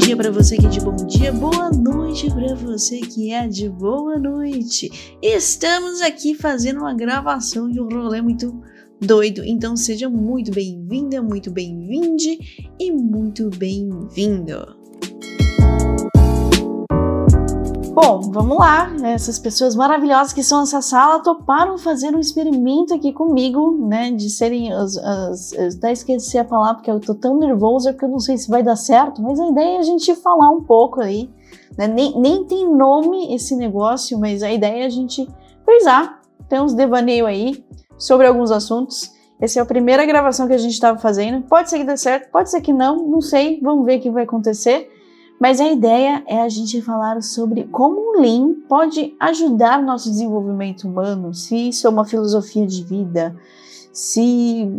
dia para você que é de bom dia, boa noite para você que é de boa noite. Estamos aqui fazendo uma gravação de um rolê muito doido, então seja muito bem-vinda, muito bem-vinde e muito bem-vindo. Bom, vamos lá. Essas pessoas maravilhosas que são nessa sala toparam fazer um experimento aqui comigo, né? De serem as. as eu até esqueci a palavra porque eu tô tão nervosa porque eu não sei se vai dar certo, mas a ideia é a gente falar um pouco aí. Né? Nem, nem tem nome esse negócio, mas a ideia é a gente frisar. Tem uns devaneio aí sobre alguns assuntos. Essa é a primeira gravação que a gente estava fazendo. Pode ser que dê certo, pode ser que não, não sei. Vamos ver o que vai acontecer. Mas a ideia é a gente falar sobre como o Lean pode ajudar nosso desenvolvimento humano, se isso é uma filosofia de vida, se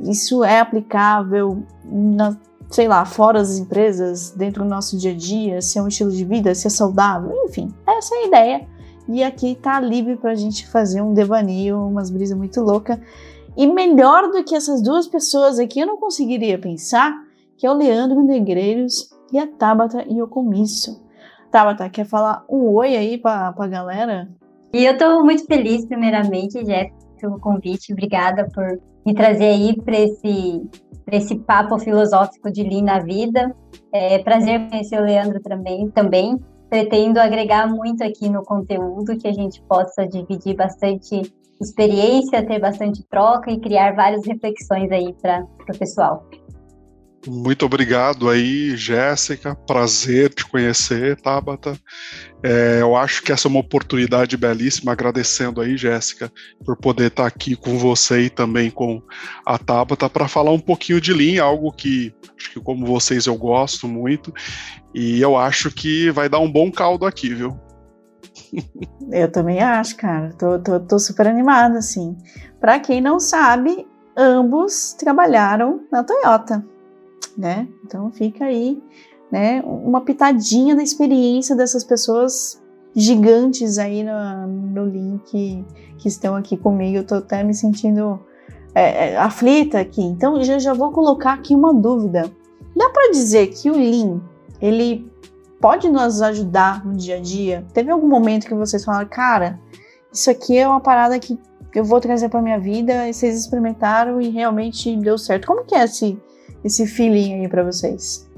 isso é aplicável na, sei lá, fora das empresas, dentro do nosso dia a dia, se é um estilo de vida, se é saudável, enfim, essa é a ideia. E aqui tá livre pra gente fazer um devaneio, umas brisas muito loucas. E melhor do que essas duas pessoas aqui, eu não conseguiria pensar que é o Leandro Negreiros e a Tabata e o comício. Tabata, quer falar um oi aí pra, pra galera? E eu tô muito feliz, primeiramente, Jeff, pelo convite. Obrigada por me trazer aí para esse, esse papo filosófico de Lean na vida. É prazer conhecer o Leandro também, também. Pretendo agregar muito aqui no conteúdo, que a gente possa dividir bastante experiência, ter bastante troca e criar várias reflexões aí para o pessoal. Muito obrigado aí, Jéssica. Prazer te conhecer, Tabata. É, eu acho que essa é uma oportunidade belíssima. Agradecendo aí, Jéssica, por poder estar aqui com você e também com a Tabata para falar um pouquinho de Lean, algo que acho que como vocês eu gosto muito e eu acho que vai dar um bom caldo aqui, viu? Eu também acho, cara. Tô, tô, tô super animada, assim. Para quem não sabe, ambos trabalharam na Toyota né? Então fica aí, né, uma pitadinha da experiência dessas pessoas gigantes aí no, no link que estão aqui comigo. Eu tô até me sentindo é, é, aflita aqui. Então eu já vou colocar aqui uma dúvida. Dá para dizer que o Lean, ele pode nos ajudar no dia a dia? Teve algum momento que vocês falaram, cara, isso aqui é uma parada que eu vou trazer para minha vida e vocês experimentaram e realmente deu certo. Como que é esse, esse feeling aí para vocês?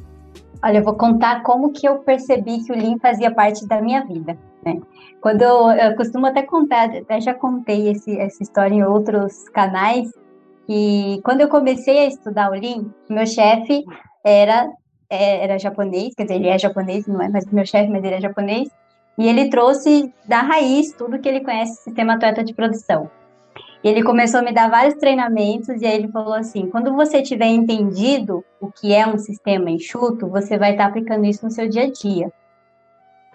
Olha, eu vou contar como que eu percebi que o Lean fazia parte da minha vida, né? Quando eu, eu costumo até contar, até já contei esse, essa história em outros canais, que quando eu comecei a estudar o Lean, meu chefe era é, era japonês, quer dizer, ele é japonês, não é mais meu chefe, mas ele é japonês, e ele trouxe da raiz tudo que ele conhece sistema atleta de produção. E ele começou a me dar vários treinamentos e aí ele falou assim: quando você tiver entendido o que é um sistema enxuto, você vai estar aplicando isso no seu dia a dia.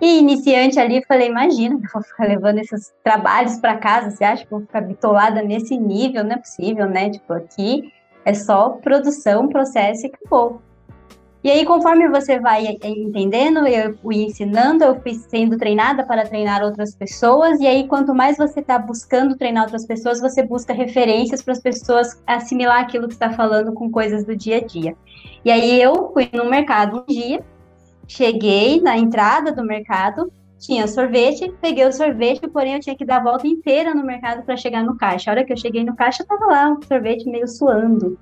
E iniciante ali, falei: imagina, eu vou ficar levando esses trabalhos para casa, você acha que eu vou ficar bitolada nesse nível? Não é possível, né? Tipo, aqui é só produção, processo e acabou. E aí, conforme você vai entendendo, eu fui ensinando, eu fui sendo treinada para treinar outras pessoas, e aí, quanto mais você está buscando treinar outras pessoas, você busca referências para as pessoas assimilar aquilo que está falando com coisas do dia a dia. E aí, eu fui no mercado um dia, cheguei na entrada do mercado, tinha sorvete, peguei o sorvete, porém eu tinha que dar a volta inteira no mercado para chegar no caixa. A hora que eu cheguei no caixa, estava lá um sorvete meio suando.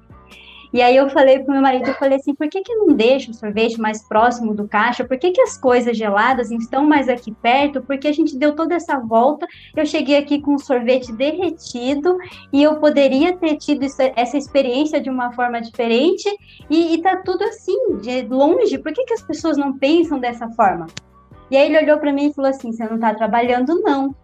E aí eu falei pro meu marido, eu falei assim, por que, que não deixa o sorvete mais próximo do caixa? Por que, que as coisas geladas estão mais aqui perto? Porque a gente deu toda essa volta, eu cheguei aqui com o sorvete derretido e eu poderia ter tido essa experiência de uma forma diferente e, e tá tudo assim, de longe. Por que, que as pessoas não pensam dessa forma? E aí ele olhou para mim e falou assim, você não está trabalhando não.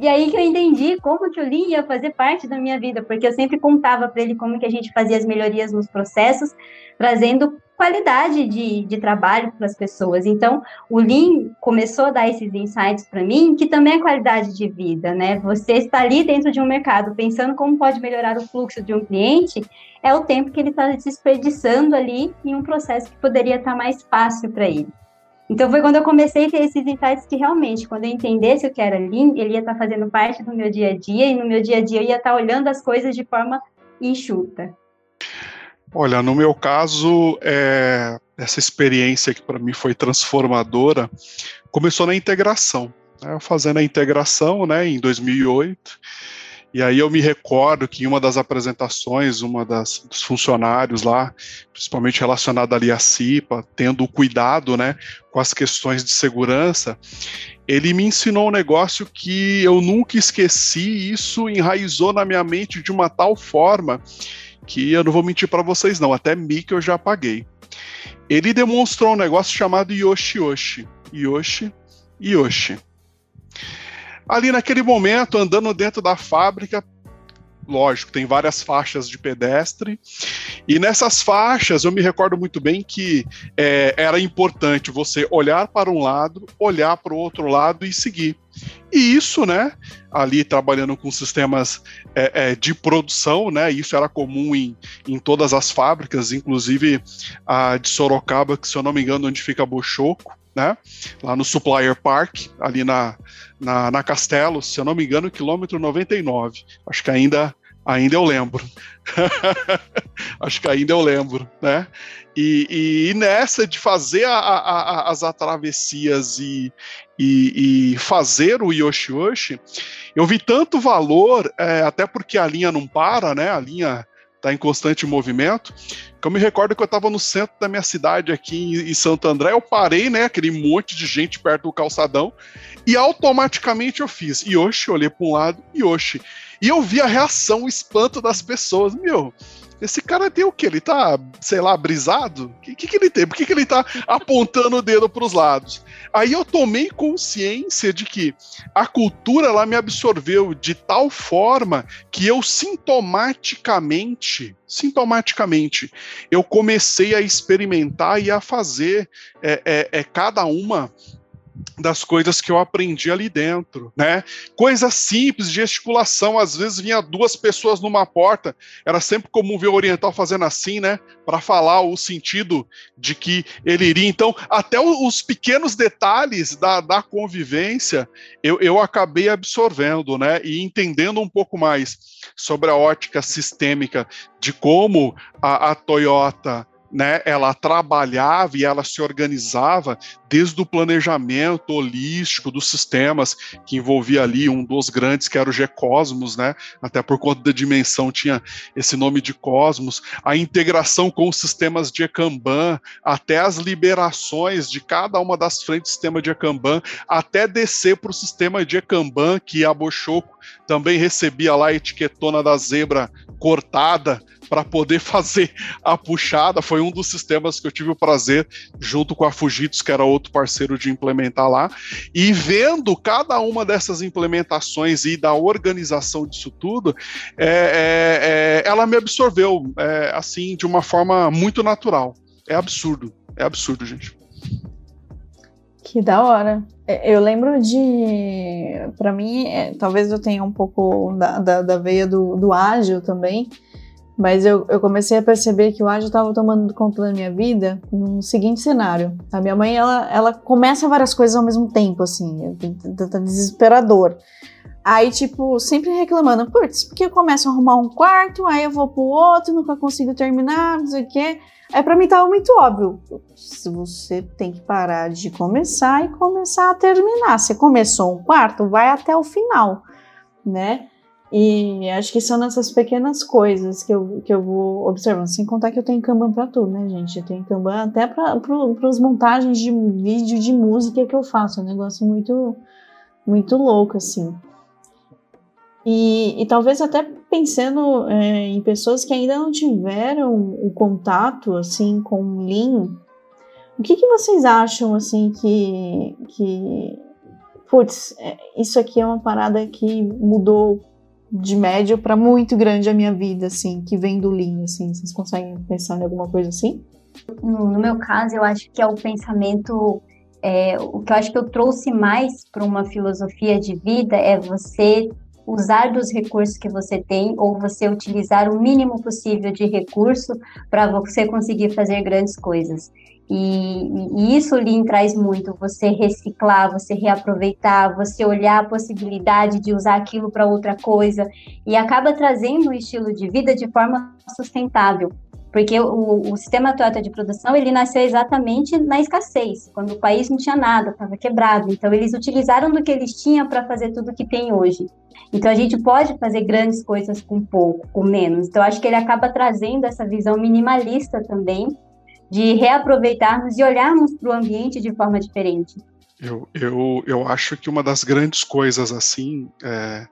E aí que eu entendi como que o Lean ia fazer parte da minha vida, porque eu sempre contava para ele como que a gente fazia as melhorias nos processos, trazendo qualidade de, de trabalho para as pessoas. Então, o Lean começou a dar esses insights para mim, que também é qualidade de vida, né? Você está ali dentro de um mercado pensando como pode melhorar o fluxo de um cliente, é o tempo que ele está desperdiçando ali em um processo que poderia estar mais fácil para ele. Então foi quando eu comecei a ter esses insights que realmente, quando eu entendesse o que era Lean, ele ia estar fazendo parte do meu dia a dia, e no meu dia a dia eu ia estar olhando as coisas de forma enxuta. Olha, no meu caso, é, essa experiência que para mim foi transformadora começou na integração. Né, fazendo a integração né, em 2008. E aí eu me recordo que em uma das apresentações, uma das dos funcionários lá, principalmente relacionada ali à CIPA, tendo cuidado, né, com as questões de segurança, ele me ensinou um negócio que eu nunca esqueci, e isso enraizou na minha mente de uma tal forma que eu não vou mentir para vocês não, até que eu já apaguei. Ele demonstrou um negócio chamado Yoshi Yoshi. Yoshi Yoshi. Ali naquele momento, andando dentro da fábrica, lógico, tem várias faixas de pedestre, e nessas faixas eu me recordo muito bem que é, era importante você olhar para um lado, olhar para o outro lado e seguir. E isso, né, ali trabalhando com sistemas é, é, de produção, né, isso era comum em, em todas as fábricas, inclusive a de Sorocaba, que se eu não me engano, onde fica Bochoco, né, lá no Supplier Park, ali na, na, na Castelo, se eu não me engano, quilômetro 99. Acho que ainda ainda eu lembro. Acho que ainda eu lembro, né? E, e, e nessa de fazer a, a, a, as atravessias e, e, fazer o Yoshi Yoshi, eu vi tanto valor, é, até porque a linha não para, né? A linha está em constante movimento. Que eu me recordo que eu estava no centro da minha cidade aqui em, em Santo André, eu parei, né? Aquele monte de gente perto do calçadão, e automaticamente eu fiz Yoshi, olhei para um lado, Yoshi. E eu vi a reação, o espanto das pessoas. Meu, esse cara tem o quê? Ele tá, sei lá, brisado? O que, que, que, ele tem? Por que, que ele tá apontando o dedo para os lados? Aí eu tomei consciência de que a cultura ela me absorveu de tal forma que eu sintomaticamente, sintomaticamente, eu comecei a experimentar e a fazer é, é, é cada uma das coisas que eu aprendi ali dentro, né? Coisas simples, gesticulação, às vezes vinha duas pessoas numa porta, era sempre comum ver o oriental fazendo assim, né? Para falar o sentido de que ele iria. Então, até os pequenos detalhes da, da convivência eu, eu acabei absorvendo, né? E entendendo um pouco mais sobre a ótica sistêmica de como a, a Toyota né, ela trabalhava e ela se organizava desde o planejamento holístico dos sistemas, que envolvia ali um dos grandes, que era o G-Cosmos, né, até por conta da dimensão tinha esse nome de Cosmos, a integração com os sistemas de Kanban, até as liberações de cada uma das frentes do sistema de Kanban, até descer para o sistema de Kanban, que a Bochoco também recebia lá a etiquetona da zebra cortada, para poder fazer a puxada. Foi um dos sistemas que eu tive o prazer, junto com a Fujitsu, que era outro parceiro, de implementar lá. E vendo cada uma dessas implementações e da organização disso tudo, é, é, é, ela me absorveu é, assim de uma forma muito natural. É absurdo, é absurdo, gente. Que da hora. É, eu lembro de. Para mim, é, talvez eu tenha um pouco da, da, da veia do, do ágil também. Mas eu, eu comecei a perceber que o ágil estava tomando conta da minha vida no seguinte cenário. A minha mãe, ela, ela começa várias coisas ao mesmo tempo, assim, tá, tá desesperador. Aí, tipo, sempre reclamando, putz, porque eu começo a arrumar um quarto, aí eu vou pro outro, nunca consigo terminar, não sei o quê. Aí pra mim tava muito óbvio. Você tem que parar de começar e começar a terminar. Você começou um quarto, vai até o final, né? E acho que são nessas pequenas coisas que eu, que eu vou observando. Sem contar que eu tenho Kanban para tudo, né, gente? Eu tenho Kanban até para as montagens de vídeo de música que eu faço. É um negócio muito, muito louco, assim. E, e talvez até pensando é, em pessoas que ainda não tiveram o contato, assim, com o Lean, o que, que vocês acham, assim, que... que putz, é, isso aqui é uma parada que mudou de médio para muito grande a minha vida, assim, que vem do Lean, assim. Vocês conseguem pensar em alguma coisa assim? No, no meu caso, eu acho que é o pensamento. É, o que eu acho que eu trouxe mais para uma filosofia de vida é você usar dos recursos que você tem ou você utilizar o mínimo possível de recurso para você conseguir fazer grandes coisas. E, e, isso o Lean traz muito, você reciclar, você reaproveitar, você olhar a possibilidade de usar aquilo para outra coisa, e acaba trazendo um estilo de vida de forma sustentável. Porque o, o, sistema Toyota de produção, ele nasceu exatamente na escassez, quando o país não tinha nada, estava quebrado. Então, eles utilizaram do que eles tinham para fazer tudo que tem hoje. Então, a gente pode fazer grandes coisas com pouco, com menos. Então, acho que ele acaba trazendo essa visão minimalista também, de reaproveitarmos e olharmos para o ambiente de forma diferente. Eu, eu, eu acho que uma das grandes coisas, assim, é,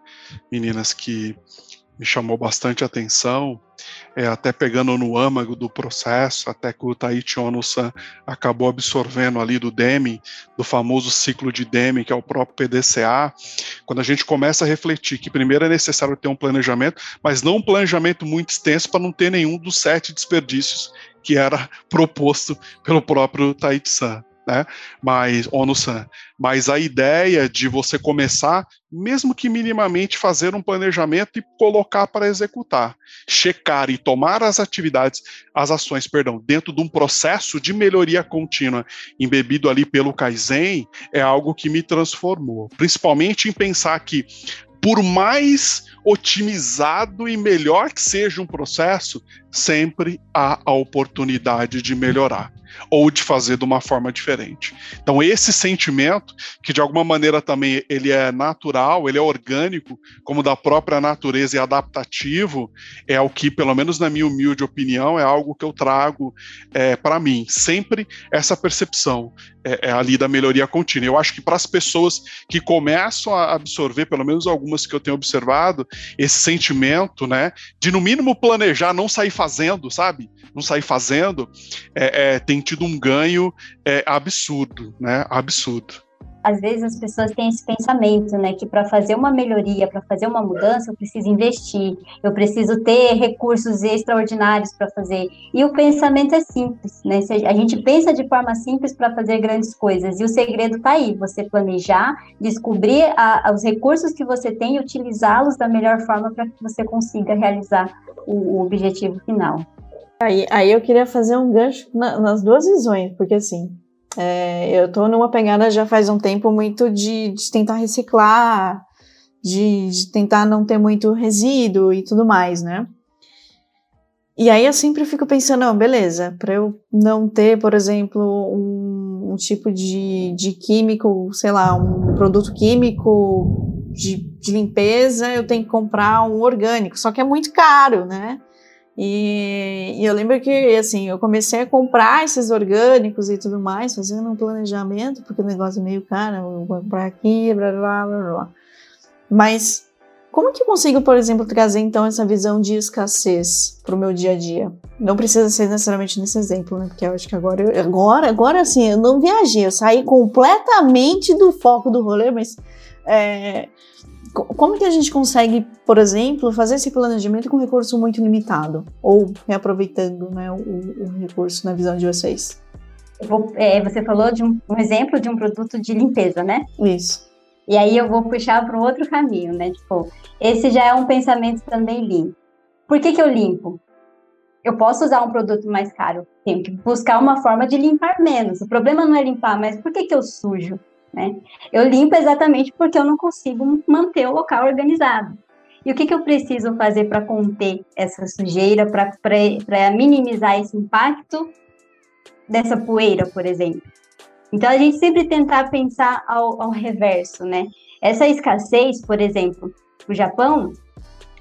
meninas, que me chamou bastante atenção, é, até pegando no âmago do processo, até que o Taichi Ono-san acabou absorvendo ali do Deming, do famoso ciclo de Deming, que é o próprio PDCA, quando a gente começa a refletir que primeiro é necessário ter um planejamento, mas não um planejamento muito extenso para não ter nenhum dos sete desperdícios que era proposto pelo próprio Taichi-san né? Mas ONU-san, mas a ideia de você começar, mesmo que minimamente, fazer um planejamento e colocar para executar, checar e tomar as atividades, as ações, perdão, dentro de um processo de melhoria contínua, embebido ali pelo Kaizen, é algo que me transformou, principalmente em pensar que por mais otimizado e melhor que seja um processo, sempre há a oportunidade de melhorar ou de fazer de uma forma diferente. Então esse sentimento, que de alguma maneira também ele é natural, ele é orgânico, como da própria natureza e adaptativo, é o que, pelo menos na minha humilde opinião, é algo que eu trago é, para mim. Sempre essa percepção é, é ali da melhoria contínua. Eu acho que para as pessoas que começam a absorver, pelo menos algumas que eu tenho observado, esse sentimento, né, de no mínimo planejar, não sair fazendo, sabe? Não sair fazendo, é, é, tem tido um ganho é, absurdo, né? Absurdo às vezes as pessoas têm esse pensamento, né, que para fazer uma melhoria, para fazer uma mudança, eu preciso investir, eu preciso ter recursos extraordinários para fazer. E o pensamento é simples, né? A gente pensa de forma simples para fazer grandes coisas. E o segredo está aí, você planejar, descobrir a, os recursos que você tem e utilizá-los da melhor forma para que você consiga realizar o, o objetivo final. Aí, aí eu queria fazer um gancho na, nas duas visões, porque assim, é, eu tô numa pegada já faz um tempo muito de, de tentar reciclar, de, de, tentar não ter muito resíduo e tudo mais, né? E aí eu sempre fico pensando, não, beleza, para eu não ter, por exemplo, um, um, tipo de, de químico, sei lá, um produto químico de, de limpeza, eu tenho que comprar um orgânico, só que é muito caro, né? E, e, eu lembro que, assim, eu comecei a comprar esses orgânicos e tudo mais, fazendo um planejamento, porque o negócio é meio caro, eu vou comprar aqui, blá, blá, blá, blá. Mas como que eu consigo, por exemplo, trazer, então, essa visão de escassez para o meu dia a dia? Não precisa ser necessariamente nesse exemplo, né? Porque eu acho que agora, eu, agora, agora, assim, eu não viajei, eu saí completamente do foco do rolê, mas... É, como que a gente consegue, por exemplo, fazer esse planejamento com recurso muito limitado? Ou reaproveitando né, o, o recurso na visão de vocês? Vou, é, você falou de um, um, exemplo de um produto de limpeza, né? Isso. E aí eu vou puxar para um outro caminho, né? Tipo, esse já é um pensamento também limpo. Por que, que eu limpo? Eu posso usar um produto mais caro, tenho que buscar uma forma de limpar menos. O problema não é limpar, mas por que, que eu sujo? Né? Eu limpo exatamente porque eu não consigo manter o local organizado. E o que, que eu preciso fazer para conter essa sujeira, para minimizar esse impacto dessa poeira, por exemplo? Então, a gente sempre tentar pensar ao, ao reverso, né? Essa escassez, por exemplo, o Japão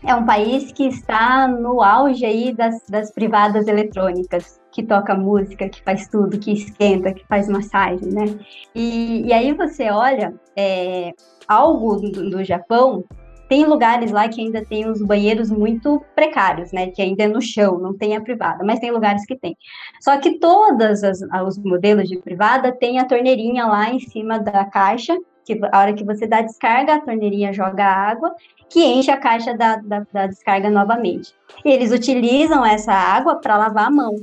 é um país que está no auge aí das, das privadas eletrônicas que toca música, que faz tudo, que esquenta, que faz massagem, né? E, e aí você olha é, algo do, do Japão, tem lugares lá que ainda tem os banheiros muito precários, né? Que ainda é no chão, não tem a privada, mas tem lugares que tem. Só que todos os modelos de privada tem a torneirinha lá em cima da caixa, que a hora que você dá descarga, a torneirinha joga água, que enche a caixa da, da, da descarga novamente. E eles utilizam essa água para lavar a mão.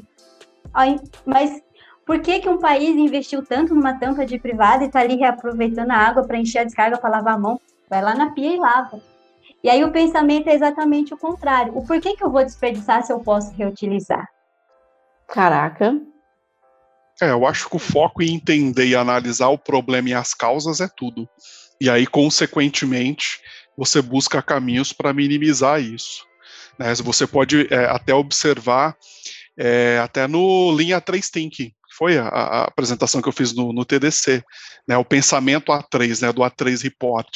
Mas por que, que um país investiu tanto numa tampa de privada e está ali reaproveitando a água para encher a descarga para lavar a mão? Vai lá na pia e lava. E aí o pensamento é exatamente o contrário. O porquê que eu vou desperdiçar se eu posso reutilizar? Caraca. É, eu acho que o foco em entender e analisar o problema e as causas é tudo. E aí, consequentemente, você busca caminhos para minimizar isso. Né? Você pode é, até observar é, até no Linha 3 Thinking, foi a, a, apresentação que eu fiz no, no TDC, né, o pensamento A3, né, do A3 Report,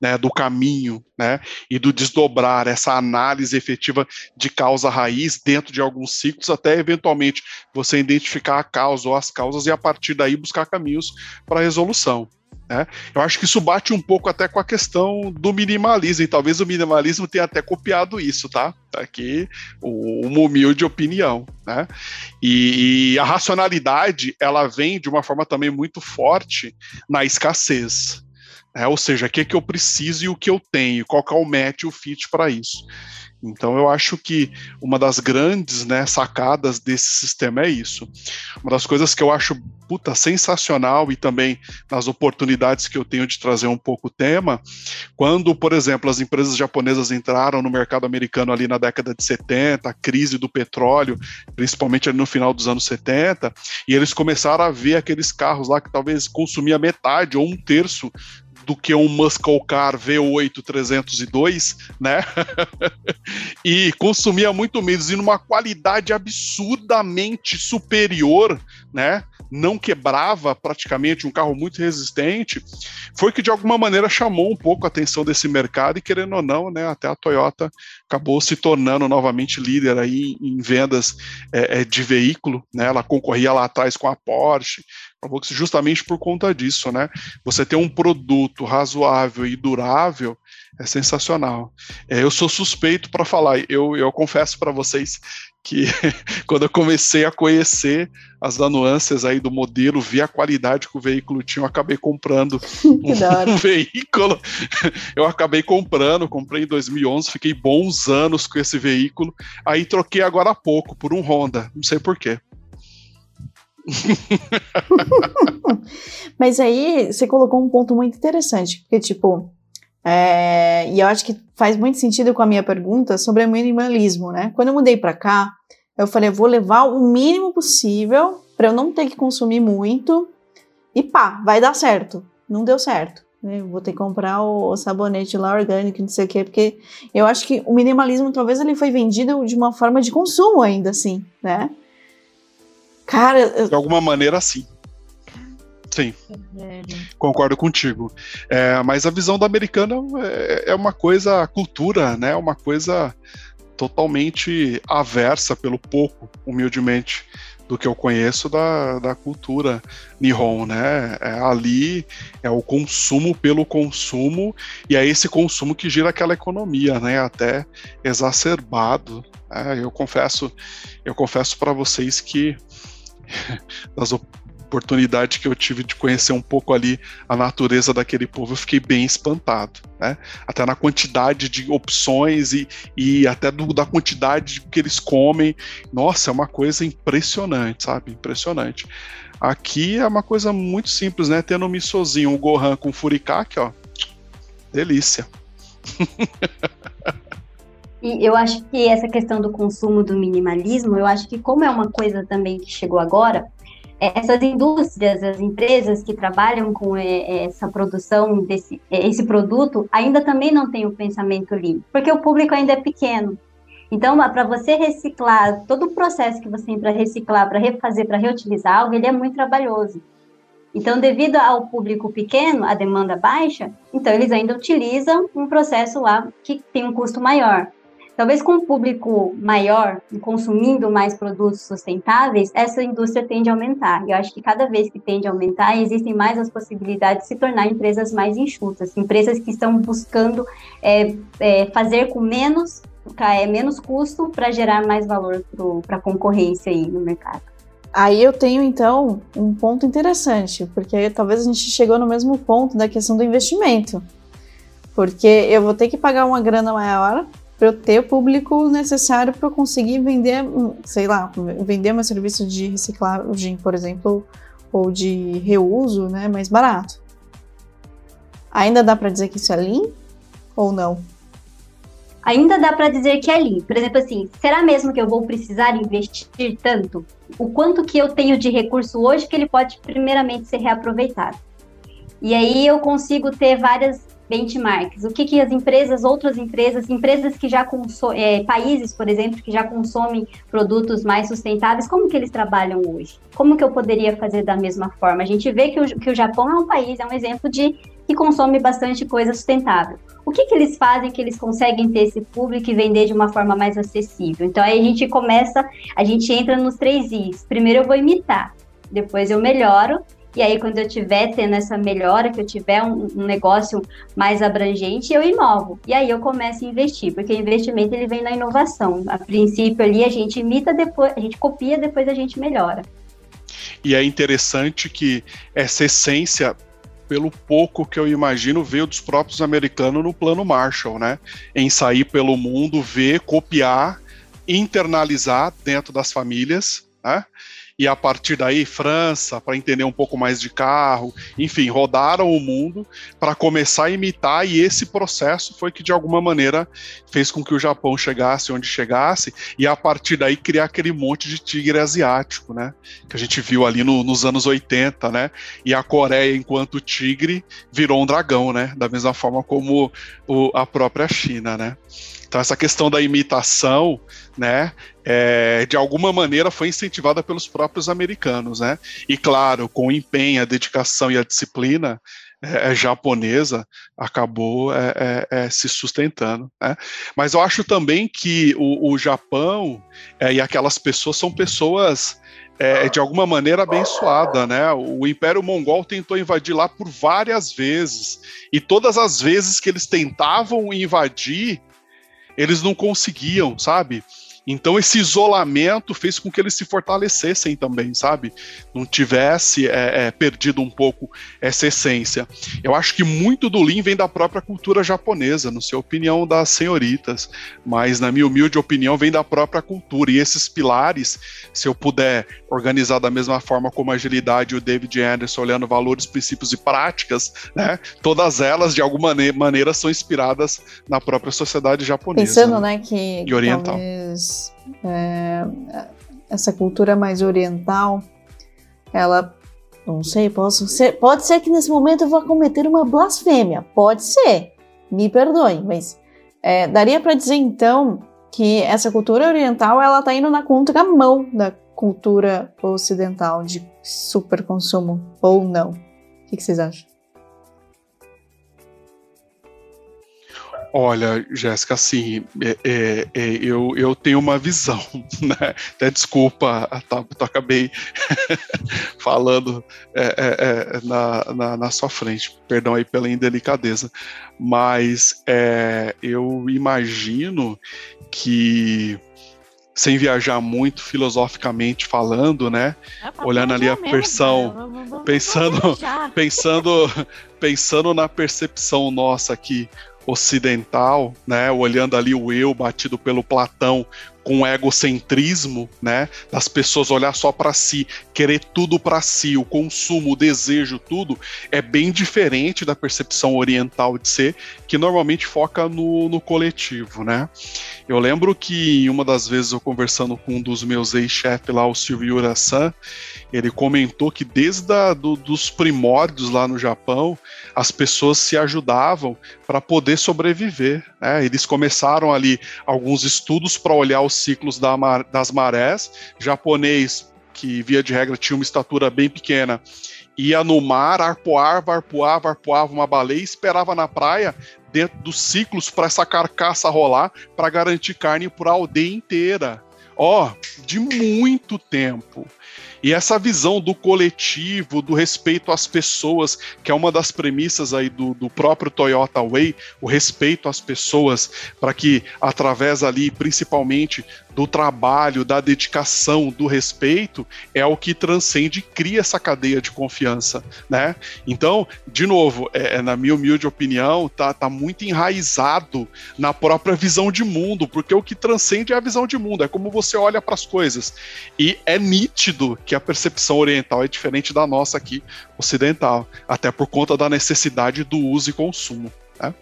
né, do caminho, né, e do desdobrar essa análise efetiva de causa raiz dentro de alguns ciclos, até eventualmente você identificar a causa ou as causas e a partir daí buscar caminhos para resolução. Né? Eu acho que isso bate um pouco até com a questão do minimalismo, e talvez o minimalismo tenha até copiado isso, tá? tá aqui uma humilde opinião. Né? E, e a racionalidade ela vem de uma forma também muito forte na escassez. É, ou seja, o que, é que eu preciso e o que eu tenho, qual que é o match, o fit para isso. Então eu acho que uma das grandes né, sacadas desse sistema é isso. Uma das coisas que eu acho puta, sensacional e também nas oportunidades que eu tenho de trazer um pouco o tema, quando, por exemplo, as empresas japonesas entraram no mercado americano ali na década de 70, a crise do petróleo, principalmente ali no final dos anos 70, e eles começaram a ver aqueles carros lá que talvez consumia metade ou um terço do que um Muscle Car V8 302, né? e consumia muito menos e numa qualidade absurdamente superior, né? Não quebrava praticamente, um carro muito resistente, foi que de alguma maneira chamou um pouco a atenção desse mercado e querendo ou não, né? Até a Toyota acabou se tornando novamente líder aí em vendas é, é de veículo, né? Ela concorria lá atrás com a Porsche, justamente por conta disso, né? Você ter um produto razoável e durável é sensacional. É, eu sou suspeito para falar. Eu, eu confesso para vocês que quando eu comecei a conhecer as nuances aí do modelo, vi a qualidade que o veículo tinha, eu acabei comprando um, um veículo. Eu acabei comprando, comprei em 2011, fiquei bons anos com esse veículo. Aí troquei agora há pouco por um Honda, não sei porquê. Mas aí você colocou um ponto muito interessante, porque, tipo, é, e eu acho que faz muito sentido com a minha pergunta sobre o minimalismo, né? Quando eu mudei para cá, eu falei, eu vou levar o mínimo possível para eu não ter que consumir muito e pá, vai dar certo. Não deu certo. Né? Eu vou ter que comprar o, o sabonete lá orgânico, não sei o quê, porque eu acho que o minimalismo talvez ele foi vendido de uma forma de consumo ainda assim, né? Cara. Eu... De alguma maneira, sim. Sim. Concordo contigo. É, mas a visão da americana é, é uma coisa, cultura, né? Uma coisa totalmente aversa pelo pouco, humildemente, do que eu conheço da, da cultura Nihon, né? É, ali é o consumo pelo consumo e é esse consumo que gira aquela economia, né? Até exacerbado. Né? Eu confesso, eu confesso para vocês que das oportunidades que eu tive de conhecer um pouco ali a natureza daquele povo, eu fiquei bem espantado, né? Até na quantidade de opções e, e até do, da quantidade que eles comem. Nossa, é uma coisa impressionante, sabe? Impressionante. Aqui é uma coisa muito simples, né? Tendo um misozinho, um Gohan com furikake, ó. Delícia. E eu acho que essa questão do consumo do minimalismo, eu acho que como é uma coisa também que chegou agora, é, essas indústrias, as empresas que trabalham com é, é, essa produção desse esse produto ainda também não têm o pensamento limpo, porque o público ainda é pequeno. Então, para você reciclar, todo o processo que você tem para reciclar, para refazer, para reutilizar algo, ele é muito trabalhoso. Então, devido ao público pequeno, a demanda baixa, então eles ainda utilizam um processo lá que tem um custo maior. Talvez com um público maior, consumindo mais produtos sustentáveis, essa indústria tende a aumentar. E eu acho que cada vez que tende a aumentar, existem mais as possibilidades de se tornar empresas mais enxutas, empresas que estão buscando é, é, fazer com menos, é, menos custo para gerar mais valor para a concorrência aí no mercado. Aí eu tenho então um ponto interessante, porque talvez a gente chegou no mesmo ponto da questão do investimento. Porque eu vou ter que pagar uma grana maior para eu ter o público necessário para eu conseguir vender, sei lá, vender meu serviço de reciclagem, por exemplo, ou de reuso, né, mais barato. Ainda dá para dizer que isso é lean ou não? Ainda dá para dizer que é lean. Por exemplo, assim, será mesmo que eu vou precisar investir tanto? O quanto que eu tenho de recurso hoje que ele pode primeiramente ser reaproveitado? E aí eu consigo ter várias benchmarks, o que, que as empresas, outras empresas, empresas que já consomem, é, países, por exemplo, que já consomem produtos mais sustentáveis, como que eles trabalham hoje? Como que eu poderia fazer da mesma forma? A gente vê que o, que o Japão é um país, é um exemplo de que consome bastante coisa sustentável. O que, que eles fazem que eles conseguem ter esse público e vender de uma forma mais acessível? Então aí a gente começa, a gente entra nos três Is. Primeiro eu vou imitar, depois eu melhoro, e aí quando eu tiver tendo essa melhora, que eu tiver um, um negócio mais abrangente, eu inovo. E aí eu começo a investir, porque o investimento ele vem na inovação. A princípio ali a gente imita, depois a gente copia, depois a gente melhora. E é interessante que essa essência pelo pouco que eu imagino, veio dos próprios americanos no plano Marshall, né? Em sair pelo mundo, ver, copiar, internalizar dentro das famílias, né? E a partir daí França para entender um pouco mais de carro, enfim, rodaram o mundo para começar a imitar e esse processo foi que de alguma maneira fez com que o Japão chegasse onde chegasse e a partir daí criar aquele monte de tigre asiático, né? Que a gente viu ali no, nos anos 80, né? E a Coreia, enquanto tigre, virou um dragão, né? Da mesma forma como o, a própria China, né? Então essa questão da imitação, né, é, de alguma maneira foi incentivada pelos próprios americanos, né? E claro, com o empenho, a dedicação e a disciplina é, é japonesa, acabou é, é, é se sustentando. Né? Mas eu acho também que o, o Japão e aquelas pessoas são pessoas é, de alguma maneira abençoada, né? O Império Mongol tentou invadir lá por várias vezes e todas as vezes que eles tentavam invadir, eles não conseguiam, sabe? Então esse isolamento fez com que eles se fortalecessem também, sabe? Não tivesse é, é, perdido um pouco essa essência. Eu acho que muito do Lean vem da própria cultura japonesa, não sei a opinião das senhoritas, mas na minha humilde opinião vem da própria cultura. E esses pilares, se eu puder organizar da mesma forma como a agilidade e o David Anderson olhando valores, princípios e práticas, né? Todas elas de alguma maneira são inspiradas na própria sociedade japonesa. Pensando, né, que e oriental. Talvez é, essa cultura mais oriental, ela, não sei, posso ser, pode ser que nesse momento eu vá cometer uma blasfêmia, pode ser, me perdoe, mas é, daria para dizer então que essa cultura oriental ela está indo na contramão da cultura ocidental de super consumo ou não? O que, que vocês acham? Olha, Jéssica, assim, é, é, é, eu, eu tenho uma visão, né? Até desculpa, tá, acabei falando é, é, é, na, na, na, sua frente, perdão aí pela indelicadeza, mas eu imagino que sem viajar muito filosoficamente falando, né? Olhando ali a versão, pensando, pensando, pensando na percepção nossa aqui ocidental, né, olhando ali o eu batido pelo Platão com egocentrismo, né, das pessoas olhar só para si, querer tudo para si, o consumo, o desejo, tudo, é bem diferente da percepção oriental de ser, que normalmente foca no, no coletivo, né. Eu lembro que uma das vezes eu conversando com um dos meus ex-chefes lá, o Silvio Urasan, ele comentou que desde a, do, dos primórdios lá no Japão, as pessoas se ajudavam para poder sobreviver. Né? Eles começaram ali alguns estudos para olhar os ciclos da, das marés. Japonês, que via de regra tinha uma estatura bem pequena, ia no mar, arpoava, arpoava, arpoava uma baleia e esperava na praia dentro dos ciclos para essa carcaça rolar para garantir carne para a aldeia inteira. Ó, oh, de muito tempo. E essa visão do coletivo, do respeito às pessoas, que é uma das premissas aí do, do próprio Toyota Way, o respeito às pessoas, para que através ali, principalmente do trabalho, da dedicação, do respeito, é o que transcende e cria essa cadeia de confiança, né? Então, de novo, é, é, na minha humilde opinião, tá, tá muito enraizado na própria visão de mundo, porque o que transcende é a visão de mundo, é como você olha para as coisas. E é nítido que a percepção oriental é diferente da nossa aqui ocidental, até por conta da necessidade do uso e consumo, né?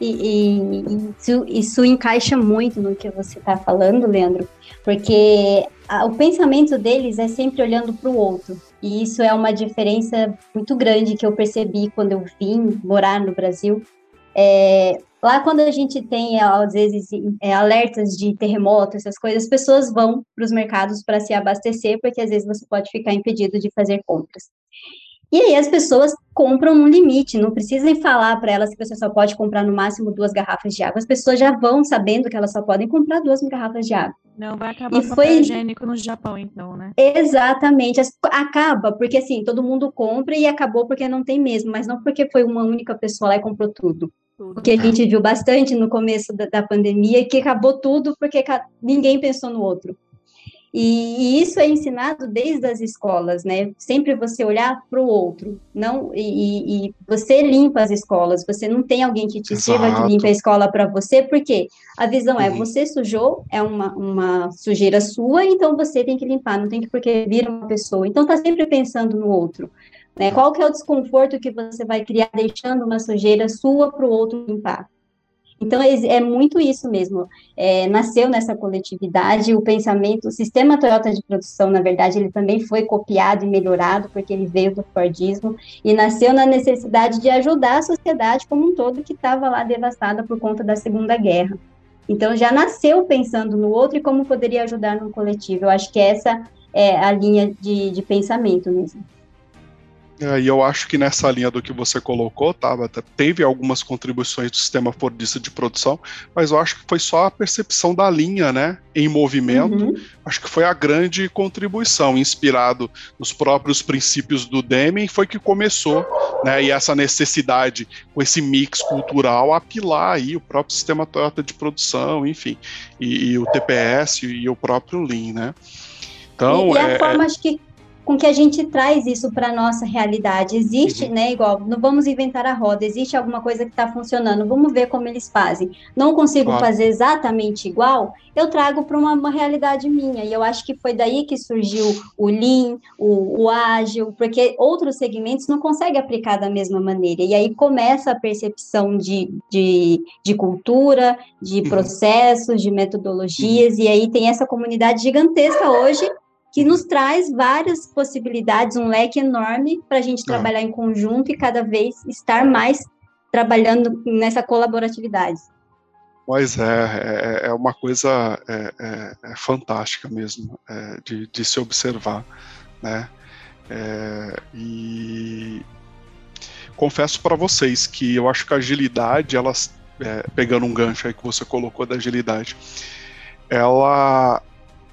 E, e isso, isso, encaixa muito no que você está falando, Leandro, porque a, o pensamento deles é sempre olhando para o outro. E isso é uma diferença muito grande que eu percebi quando eu vim morar no Brasil. É, lá, quando a gente tem, às vezes, é, alertas de terremoto, essas coisas, as pessoas vão para os mercados para se abastecer, porque às vezes você pode ficar impedido de fazer compras. E aí as pessoas compram no limite, não precisem falar para elas que você só pode comprar no máximo duas garrafas de água. As pessoas já vão sabendo que elas só podem comprar duas garrafas de água. Não vai acabar o foi... higiênico no Japão, então, né? Exatamente. Acaba, porque assim, todo mundo compra e acabou porque não tem mesmo, mas não porque foi uma única pessoa lá e comprou tudo. Tudo. Porque a gente viu bastante no começo da, da pandemia que acabou tudo porque ninguém pensou no outro. E, e, isso é ensinado desde as escolas, né? Sempre você olhar para o outro, não e, e, você limpa as escolas. Você não tem alguém que te Exato. sirva que limpa a escola para você, porque a visão é, uhum. é você sujou, é uma, uma sujeira sua, então você tem que limpar. Não tem que porque vir uma pessoa. Então tá sempre pensando no outro. Né? Qual que é o desconforto que você vai criar deixando uma sujeira sua para o outro limpar? Então, é, é muito isso mesmo. É, nasceu nessa coletividade o pensamento, o sistema Toyota de produção, na verdade, ele também foi copiado e melhorado, porque ele veio do Fordismo, e nasceu na necessidade de ajudar a sociedade como um todo que estava lá devastada por conta da Segunda Guerra. Então, já nasceu pensando no outro e como poderia ajudar no coletivo. Eu acho que essa é a linha de, de pensamento mesmo. É, e eu acho que nessa linha do que você colocou, Tabata, teve algumas contribuições do sistema fordista de produção, mas eu acho que foi só a percepção da linha, né, em movimento. Uhum. Acho que foi a grande contribuição, inspirado nos próprios princípios do Deming, foi que começou, né, e essa necessidade com esse mix cultural apilar aí o próprio sistema Toyota de produção, enfim, e, e o TPS e o próprio Lean, né. Então, e, e a é, forma, acho que com que a gente traz isso para a nossa realidade. Existe, uhum. né, igual, não vamos inventar a roda, existe alguma coisa que está funcionando, vamos ver como eles fazem. Não consigo claro. fazer exatamente igual, eu trago para uma, uma, realidade minha, e eu acho que foi daí que surgiu o Lean, o, o Ágil, porque outros segmentos não conseguem aplicar da mesma maneira, e aí começa a percepção de, de, de cultura, de uhum. processos, de metodologias, uhum. e aí tem essa comunidade gigantesca hoje que nos traz várias possibilidades, um leque enorme para a gente é. trabalhar em conjunto e cada vez estar mais trabalhando nessa colaboratividade. Pois é, é, é uma coisa é, é, é fantástica mesmo é, de, de, se observar, né? É, e confesso para vocês que eu acho que a agilidade, elas pegando um gancho aí que você colocou da agilidade, ela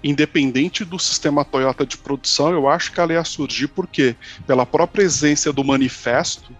independente do sistema Toyota de produção, eu acho que ela ia surgir porque, pela própria essência do manifesto,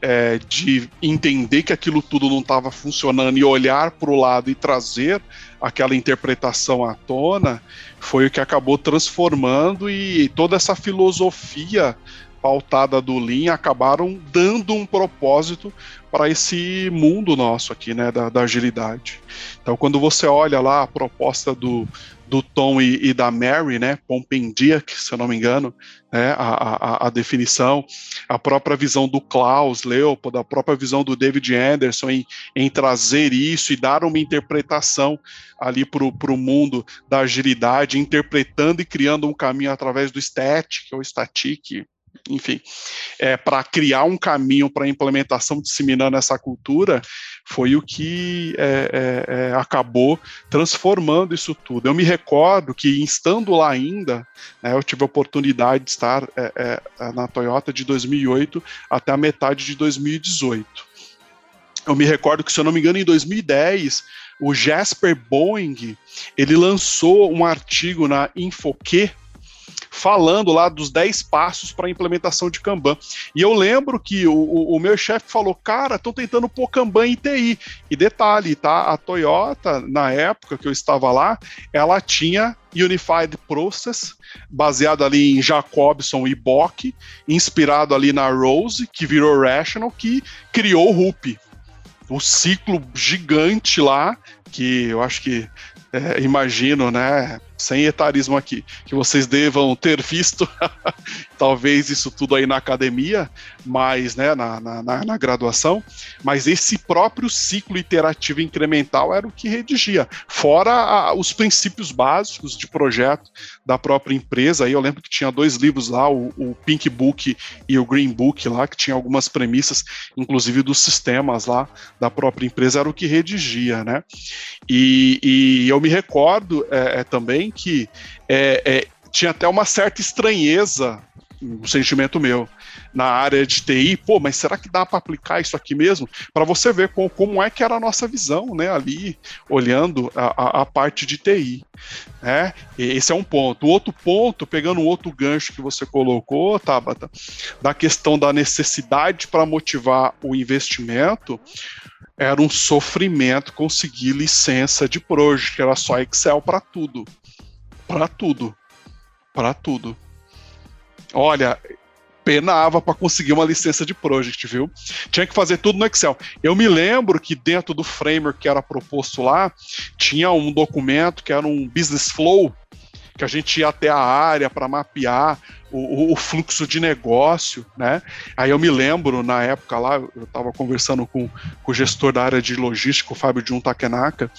é, de entender que aquilo tudo não estava funcionando e olhar para o lado e trazer aquela interpretação à tona, foi o que acabou transformando e toda essa filosofia pautada do Lean acabaram dando um propósito para esse mundo nosso aqui, né, da, da, agilidade. Então, quando você olha lá a proposta do, do Tom e, e da Mary, né, Pompendiak, se eu não me engano, né, a, a, a, definição, a própria visão do Klaus Leopold, a própria visão do David Anderson em, em trazer isso e dar uma interpretação ali para o mundo da agilidade, interpretando e criando um caminho através do static ou static, enfim, é, para criar um caminho para a implementação disseminando essa cultura, foi o que é, é, é, acabou transformando isso tudo. Eu me recordo que, estando lá ainda, né, eu tive a oportunidade de estar é, é, na Toyota de 2008 até a metade de 2018. Eu me recordo que, se eu não me engano, em 2010, o Jasper Boeing ele lançou um artigo na Infoque, falando lá dos 10 passos para a implementação de Kanban. E eu lembro que o, o, o meu chefe falou, cara, estão tentando pôr Kanban em TI. E detalhe, tá? A Toyota, na época que eu estava lá, ela tinha Unified Process, baseado ali em Jacobson e Bock, inspirado ali na Rose, que virou Rational, que criou o RUP. O ciclo gigante lá, que eu acho que é, imagino, né? Sem etarismo aqui, que vocês devam ter visto, talvez isso tudo aí na academia, mas né, na, na, na, graduação, mas esse próprio ciclo iterativo incremental era o que redigia, fora a, os princípios básicos de projeto da própria empresa. Aí eu lembro que tinha dois livros lá, o, o Pink Book e o Green Book lá, que tinha algumas premissas, inclusive dos sistemas lá da própria empresa, era o que redigia, né? E, e eu me recordo é, é, também que é, é tinha até uma certa estranheza um sentimento meu na área de TI, pô, mas será que dá para aplicar isso aqui mesmo? Para você ver como, como, é que era a nossa visão, né, ali, olhando a, a, a parte de TI. Né? Esse é um ponto. O outro ponto, pegando um outro gancho que você colocou, Tabata, da questão da necessidade para motivar o investimento, era um sofrimento conseguir licença de project, era só Excel para tudo. Para tudo. Para tudo. Olha, penava para conseguir uma licença de project, viu? Tinha que fazer tudo no Excel. Eu me lembro que dentro do framework que era proposto lá, tinha um documento que era um business flow, que a gente ia até a área para mapear o, o, fluxo de negócio, né? Aí eu me lembro, na época lá, eu estava conversando com, com, o gestor da área de logística, o Fábio Jun Takenaka,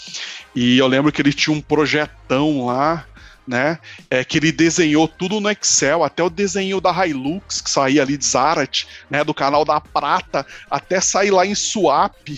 e eu lembro que ele tinha um projetão lá, né? É, que ele desenhou tudo no Excel, até o desenho da Hilux, que saía ali de Zarat, né? Do canal da Prata, até sair lá em Swap,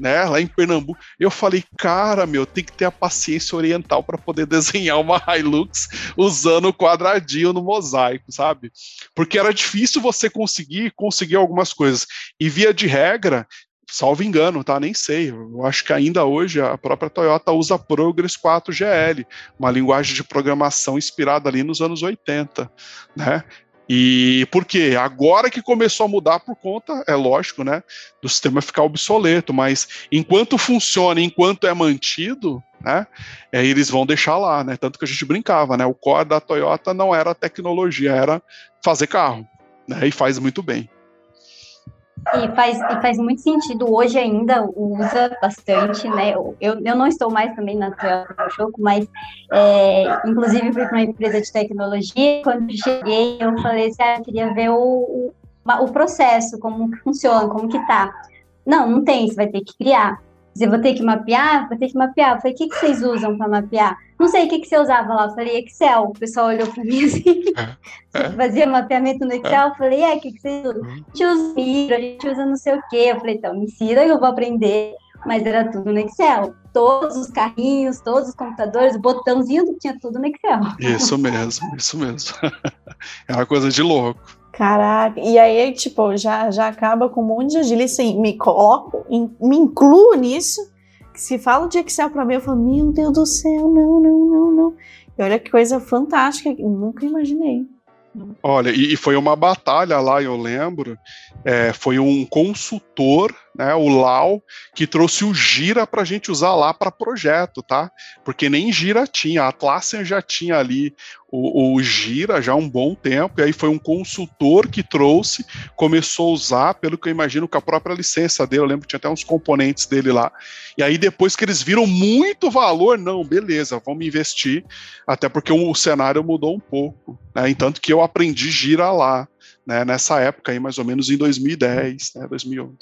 né, lá em Pernambuco. Eu falei, cara, meu, tem que ter a paciência oriental para poder desenhar uma Hilux usando o quadradinho no mosaico, sabe? Porque era difícil você conseguir conseguir algumas coisas. E via de regra, salvo engano, tá? Nem sei. Eu acho que ainda hoje a própria Toyota usa Progress 4 GL, uma linguagem de programação inspirada ali nos anos 80, né? E por quê? Agora que começou a mudar por conta, é lógico, né, do sistema ficar obsoleto, mas enquanto funciona, enquanto é mantido, né, é, eles vão deixar lá, né? Tanto que a gente brincava, né? O core da Toyota não era tecnologia, era fazer carro, né? E faz muito bem. E faz, e faz muito sentido, hoje ainda usa bastante, né? Eu, eu não estou mais também na Toyota Choco, mas é, inclusive fui para uma empresa de tecnologia, quando cheguei eu falei assim, ah, eu queria ver o, o, o processo, como que funciona, como que tá. Não, não tem, você vai ter que criar dizer, vou ter que mapear? Vou ter que mapear. Eu falei, o que, que vocês usam para mapear? Não sei, o que, que você usava lá? Eu falei, Excel. O pessoal olhou para mim assim, é, é. fazia mapeamento no Excel. Eu falei, é, o que, que vocês usam? Uhum. A gente usa micro, a gente usa não sei o quê. Eu falei, então, me ensina que eu vou aprender. Mas era tudo no Excel. Todos os carrinhos, todos os computadores, o botãozinho, tinha tudo no Excel. Isso mesmo, isso mesmo. é uma coisa de louco. Caraca, e aí, tipo, já, já acaba com um monte de agilista, assim, me coloco, in, me incluo nisso, se fala de Excel para mim, eu falo, meu Deus do céu, não, não, não, não. E olha que coisa fantástica, nunca imaginei. Olha, e, e, foi uma batalha lá, eu lembro. É, foi um consultor, né, o Lau, que trouxe o Gira para a gente usar lá para projeto, tá? Porque nem Gira tinha, a Atlassian já tinha ali o, o, Gira já há um bom tempo, e aí foi um consultor que trouxe, começou a usar, pelo que eu imagino, com a própria licença dele, eu lembro que tinha até uns componentes dele lá. E aí depois que eles viram muito valor, não, beleza, vamos investir, até porque o, cenário mudou um pouco, né? Entanto que eu aprendi Gira lá, né, nessa época aí, mais ou menos em 2010, né, 2011.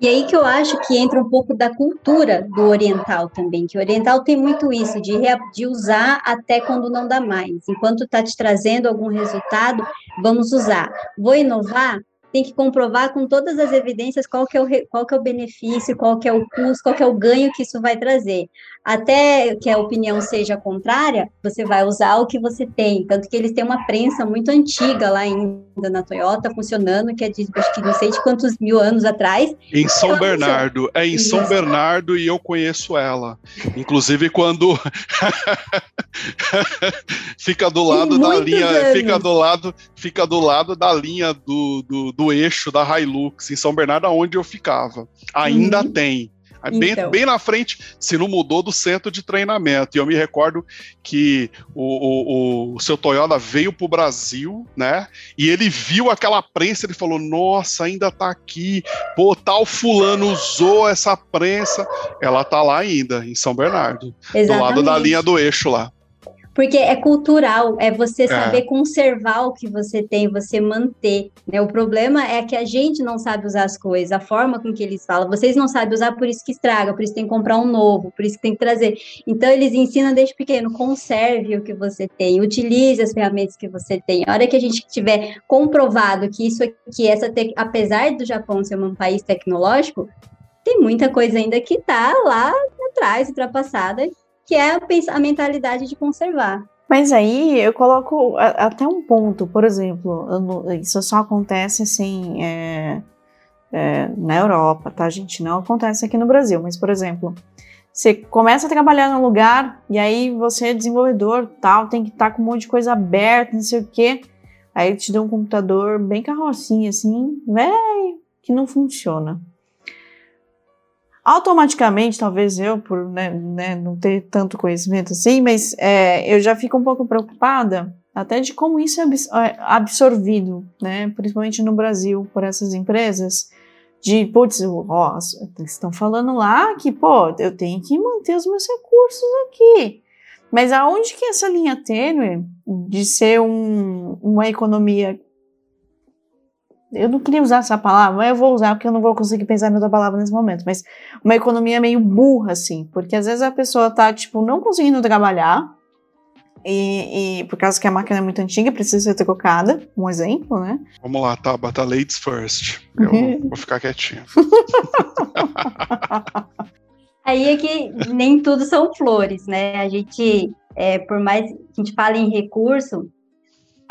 E aí que eu acho que entra um pouco da cultura do oriental também, que o oriental tem muito isso, de, de usar até quando não dá mais. Enquanto está te trazendo algum resultado, vamos usar. Vou inovar? Tem que comprovar com todas as evidências qual que é o, qual que é o benefício, qual que é o custo, qual que é o ganho que isso vai trazer. Até que a opinião seja contrária, você vai usar o que você tem. Tanto que eles têm uma prensa muito antiga lá ainda na Toyota, funcionando, que é de, acho que não sei de quantos mil anos atrás. Em São Bernardo. Funciona. É em Isso. São Bernardo e eu conheço ela. Inclusive quando fica do lado da linha, anos. fica do lado, fica do lado da linha do, do do eixo da Hilux em São Bernardo, onde eu ficava. Ainda uhum. tem. Bem, então. bem na frente, se não mudou, do centro de treinamento. E eu me recordo que o, o, o seu Toyota veio para o Brasil, né? E ele viu aquela prensa, ele falou: Nossa, ainda tá aqui. Pô, tal fulano usou essa prensa. Ela tá lá ainda, em São Bernardo, Exatamente. do lado da linha do eixo lá. Porque é cultural, é você é. saber conservar o que você tem, você manter. Né? O problema é que a gente não sabe usar as coisas, a forma com que eles falam. Vocês não sabem usar, por isso que estraga, por isso tem que comprar um novo, por isso que tem que trazer. Então, eles ensinam desde pequeno: conserve o que você tem, utilize as ferramentas que você tem. A hora que a gente tiver comprovado que isso aqui, essa te... apesar do Japão ser um país tecnológico, tem muita coisa ainda que está lá atrás, ultrapassada, que é a, mentalidade de conservar. Mas aí eu coloco até um ponto, por exemplo, isso só acontece assim é, é, na Europa, tá, gente? Não acontece aqui no Brasil, mas por exemplo, você começa a trabalhar num lugar e aí você é desenvolvedor, tal, tem que estar tá com um monte de coisa aberta, não sei o quê. Aí te dá um computador bem carrocinha assim, velho, que não funciona automaticamente, talvez eu, por né, né, não ter tanto conhecimento assim, mas é, eu já fico um pouco preocupada até de como isso é, é absorvido, né, principalmente no Brasil, por essas empresas, de, putz, ó, estão falando lá que, pô, eu tenho que manter os meus recursos aqui. Mas aonde que essa linha tênue de ser um, uma economia eu não queria usar essa palavra, mas eu vou usar porque eu não vou conseguir pensar em outra palavra nesse momento, mas uma economia meio burra, assim, porque às vezes a pessoa tá, tipo, não conseguindo trabalhar, e, e por causa que a máquina é muito antiga, precisa ser trocada, um exemplo, né? Vamos lá, tá, bata ladies first. Eu uhum. vou ficar quietinho. Aí é que nem tudo são flores, né? A gente, é, por mais que a gente fale em recurso,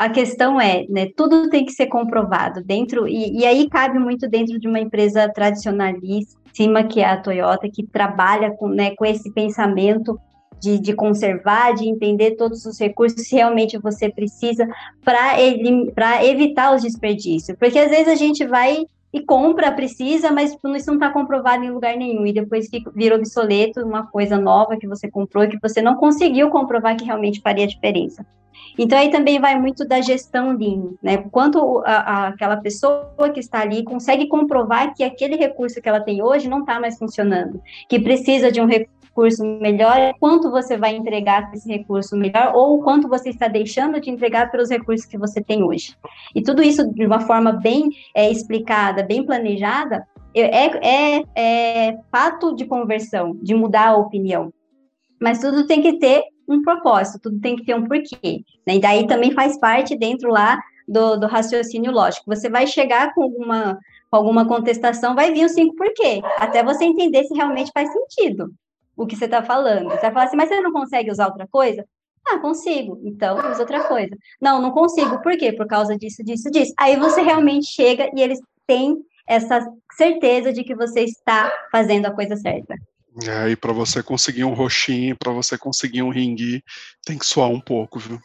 a questão é, né, tudo tem que ser comprovado dentro, e, e aí cabe muito dentro de uma empresa tradicionalíssima, que é a Toyota, que trabalha com, né, com esse pensamento de, de, conservar, de entender todos os recursos que realmente você precisa para evitar os desperdícios. Porque às vezes a gente vai e compra, precisa, mas isso não está comprovado em lugar nenhum. E depois fica, vira obsoleto uma coisa nova que você comprou que você não conseguiu comprovar que realmente faria diferença. Então, aí também vai muito da gestão Lean, né? Quanto a, a, aquela pessoa que está ali consegue comprovar que aquele recurso que ela tem hoje não está mais funcionando, que precisa de um recurso melhor, quanto você vai entregar esse recurso melhor, ou quanto você está deixando de entregar pelos recursos que você tem hoje. E tudo isso de uma forma bem é, explicada, bem planejada, é, é, é fato de conversão, de mudar a opinião. Mas tudo tem que ter um propósito, tudo tem que ter um porquê. Né? E daí também faz parte dentro lá do, do raciocínio lógico. Você vai chegar com alguma, com alguma contestação, vai vir os cinco porquê, até você entender se realmente faz sentido o que você está falando. Você vai falar assim, mas você não consegue usar outra coisa? Ah, consigo. Então, usa outra coisa. Não, não consigo. Por quê? Por causa disso, disso, disso. Aí você realmente chega e eles têm essa certeza de que você está fazendo a coisa certa. É, e para você conseguir um roxinho, para você conseguir um ringui, tem que suar um pouco, viu?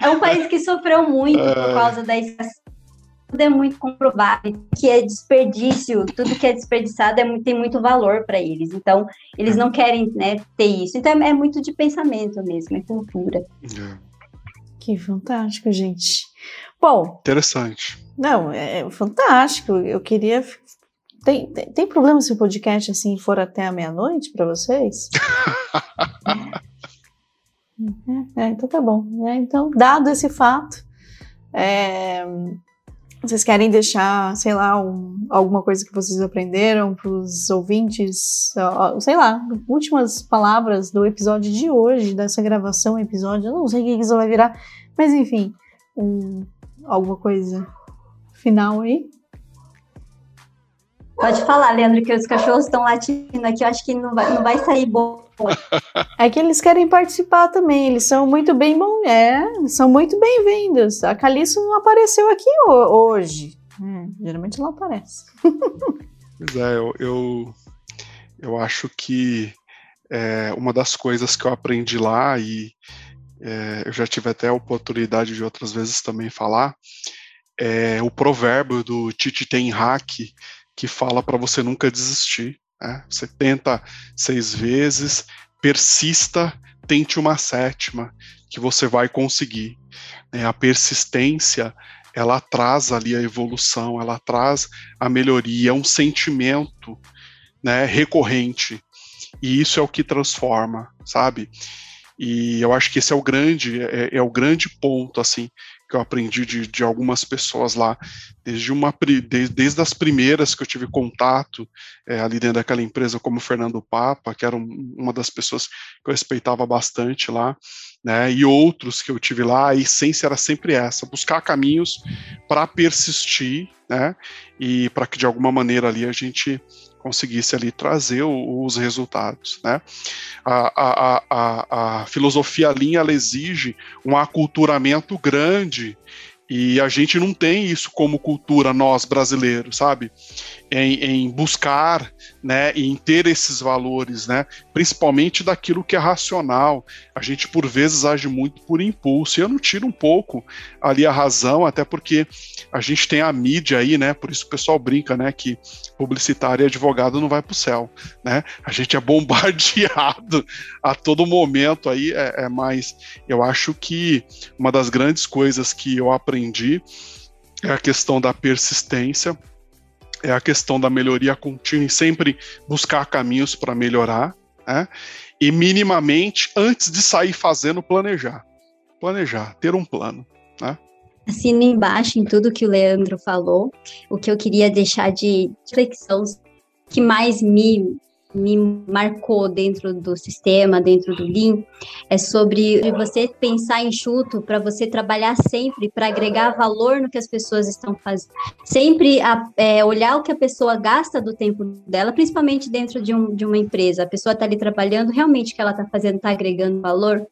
É um país que sofreu muito é... por causa da escassez. Tudo é muito comprovado que é desperdício, tudo que é desperdiçado é muito, tem muito valor para eles. Então, eles não querem né, ter isso. Então, é muito de pensamento mesmo, é cultura. É. Que fantástico, gente. Bom. Interessante. Não, é fantástico. Eu queria tem, tem, tem, problema se o podcast assim for até a meia-noite para vocês? é, é, então tá bom. É, então, dado esse fato, é, vocês querem deixar, sei lá, um, alguma coisa que vocês aprenderam para os ouvintes, sei lá, últimas palavras do episódio de hoje, dessa gravação, episódio, eu não sei o que isso vai virar, mas enfim, um, alguma coisa final aí? Pode falar, Leandro, que os cachorros estão latindo aqui, eu acho que não vai, não vai sair bom. É que eles querem participar também, eles são muito bem bom, é, são muito bem-vindos. A Caliço não apareceu aqui hoje. Hum, geralmente ela aparece. Pois é, eu, eu, eu acho que é, uma das coisas que eu aprendi lá, e é, eu já tive até a oportunidade de outras vezes também falar, é o provérbio do Titi Ten Hack, que fala para você nunca desistir. Né? Você tenta seis vezes, persista, tente uma sétima, que você vai conseguir. Né? A persistência ela traz ali a evolução, ela traz a melhoria, é um sentimento né, recorrente. E isso é o que transforma, sabe? E eu acho que esse é o grande, é, é o grande ponto, assim, que eu aprendi de, de algumas pessoas lá, desde, uma, desde, desde as primeiras que eu tive contato é, ali dentro daquela empresa, como Fernando Papa, que era um, uma das pessoas que eu respeitava bastante lá, né, e outros que eu tive lá, a essência era sempre essa, buscar caminhos para persistir, né, e para que de alguma maneira ali a gente conseguisse ali trazer o, os resultados, né? A, a, a, a filosofia linha exige um aculturamento grande e a gente não tem isso como cultura, nós brasileiros, sabe? Em, em, buscar, né, em ter esses valores, né, principalmente daquilo que é racional. A gente por vezes age muito por impulso. E eu não tiro um pouco ali a razão, até porque a gente tem a mídia aí, né? Por isso o pessoal brinca, né, que publicitário e advogado não vai para o céu, né? A gente é bombardeado a todo momento aí, é, é mais. Eu acho que uma das grandes coisas que eu aprendi é a questão da persistência, é a questão da melhoria contínua e sempre buscar caminhos para melhorar, né? E minimamente, antes de sair fazendo, planejar. Planejar, ter um plano, né? Assino embaixo em tudo que o Leandro falou. O que eu queria deixar de reflexão que mais me, me marcou dentro do sistema, dentro do Lean, é sobre você pensar enxuto para você trabalhar sempre para agregar valor no que as pessoas estão fazendo. Sempre a, é, olhar o que a pessoa gasta do tempo dela, principalmente dentro de, um, de uma empresa. A pessoa está ali trabalhando, realmente o que ela está fazendo está agregando valor?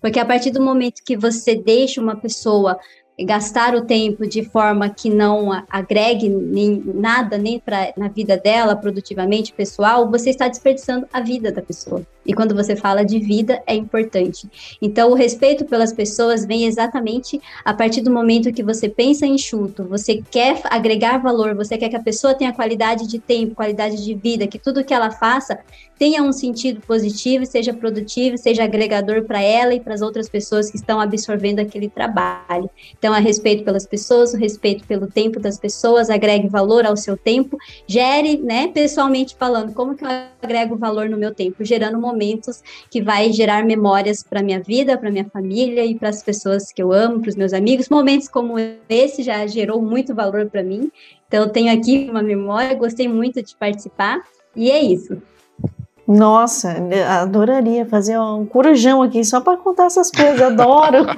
Porque a partir do momento que você deixa uma pessoa gastar o tempo de forma que não agregue nem nada nem para na vida dela produtivamente pessoal, você está desperdiçando a vida da pessoa. E quando você fala de vida é importante. Então o respeito pelas pessoas vem exatamente a partir do momento que você pensa em enxuto, você quer agregar valor, você quer que a pessoa tenha qualidade de tempo, qualidade de vida, que tudo que ela faça tenha um sentido positivo, seja produtivo, seja agregador para ela e para as outras pessoas que estão absorvendo aquele trabalho. Então, a respeito pelas pessoas, o respeito pelo tempo das pessoas, agregue valor ao seu tempo, gere, né, pessoalmente falando, como que eu agrego valor no meu tempo? Gerando momentos que vai gerar memórias para minha vida, para minha família e para as pessoas que eu amo, para os meus amigos. Momentos como esse já gerou muito valor para mim. Então, eu tenho aqui uma memória, gostei muito de participar. E é isso. Nossa, adoraria fazer um corujão aqui só para contar essas coisas, adoro.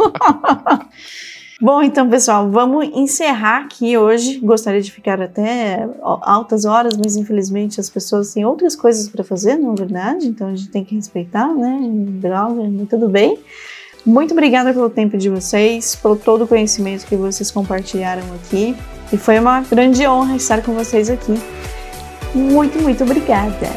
Bom, então, pessoal, vamos encerrar aqui hoje. Gostaria de ficar até altas horas, mas infelizmente as pessoas têm outras coisas para fazer, não é verdade? Então a gente tem que respeitar, né? Droga, tudo bem. Muito obrigada pelo tempo de vocês, pelo todo o conhecimento que vocês compartilharam aqui. E foi uma grande honra estar com vocês aqui. Muito, muito obrigada.